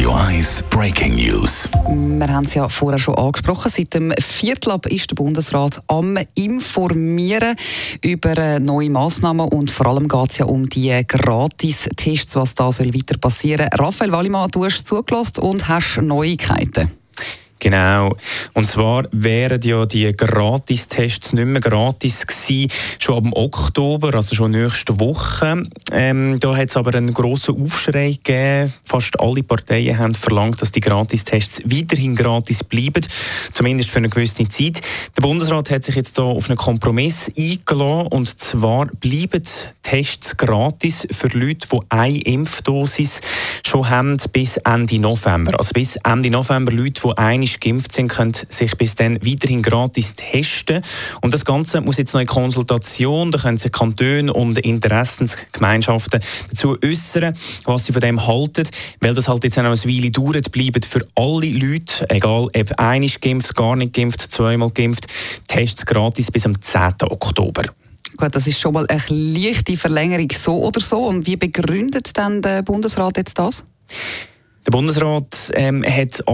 Radio 1 Breaking News. Wir haben es ja vorher schon angesprochen. Seit dem Viertel ab ist der Bundesrat am Informieren über äh, neue Massnahmen und vor allem geht es ja um die Gratis-Tests, was da soll weiter passieren. Raphael Wallimann, du hast zugelassen und hast Neuigkeiten. Genau. Und zwar wären ja die Gratistests nicht mehr gratis gewesen, schon ab Oktober, also schon nächste Woche. Ähm, da hat es aber einen grossen Aufschrei gegeben. Fast alle Parteien haben verlangt, dass die Gratistests weiterhin gratis bleiben, zumindest für eine gewisse Zeit. Der Bundesrat hat sich jetzt da auf einen Kompromiss eingeladen und zwar bleiben Tests gratis für Leute, die eine Impfdosis schon haben bis Ende November. Also bis Ende November Leute, die eine frisch geimpft sind, können sich bis dann weiterhin gratis testen. Und das Ganze muss jetzt noch in Konsultation, da können sich Kantone und Interessensgemeinschaften dazu äußern, was sie von dem halten, weil das halt jetzt auch noch eine Weile dauert, bleiben für alle Leute, egal ob einig geimpft, gar nicht geimpft, zweimal geimpft, Tests gratis bis am 10. Oktober. Gut, das ist schon mal eine leichte Verlängerung so oder so. Und wie begründet dann der Bundesrat jetzt das? Der Bundesrat ähm, hat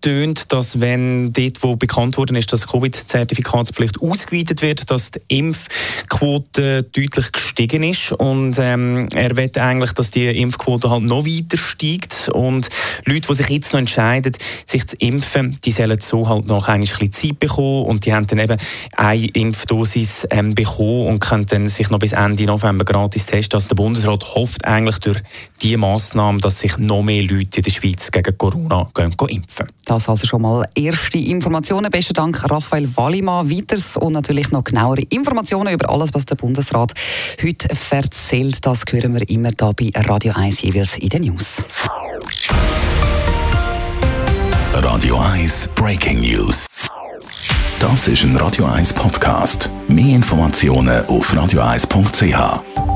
tönt, dass wenn dort, wo bekannt worden ist, dass Covid-Zertifikatspflicht ausgeweitet wird, dass die Impfquote deutlich gestiegen ist. Und ähm, er will eigentlich, dass die Impfquote halt noch weiter steigt. Und Leute, die sich jetzt noch entscheiden, sich zu impfen, die sollen so halt noch ein bisschen Zeit bekommen. Und die haben dann eben eine Impfdosis ähm, bekommen und können dann sich noch bis Ende November gratis testen. Also der Bundesrat hofft eigentlich durch diese Massnahmen, dass sich noch mehr Leute in der Schweiz gegen Corona gehen, gehen impfen das also schon mal erste Informationen. Besten Dank, Raphael Wallimann. Weiters und natürlich noch genauere Informationen über alles, was der Bundesrat heute erzählt. Das hören wir immer da bei Radio 1 jeweils in den News. Radio 1 Breaking News. Das ist ein Radio 1 Podcast. Mehr Informationen auf radio1.ch.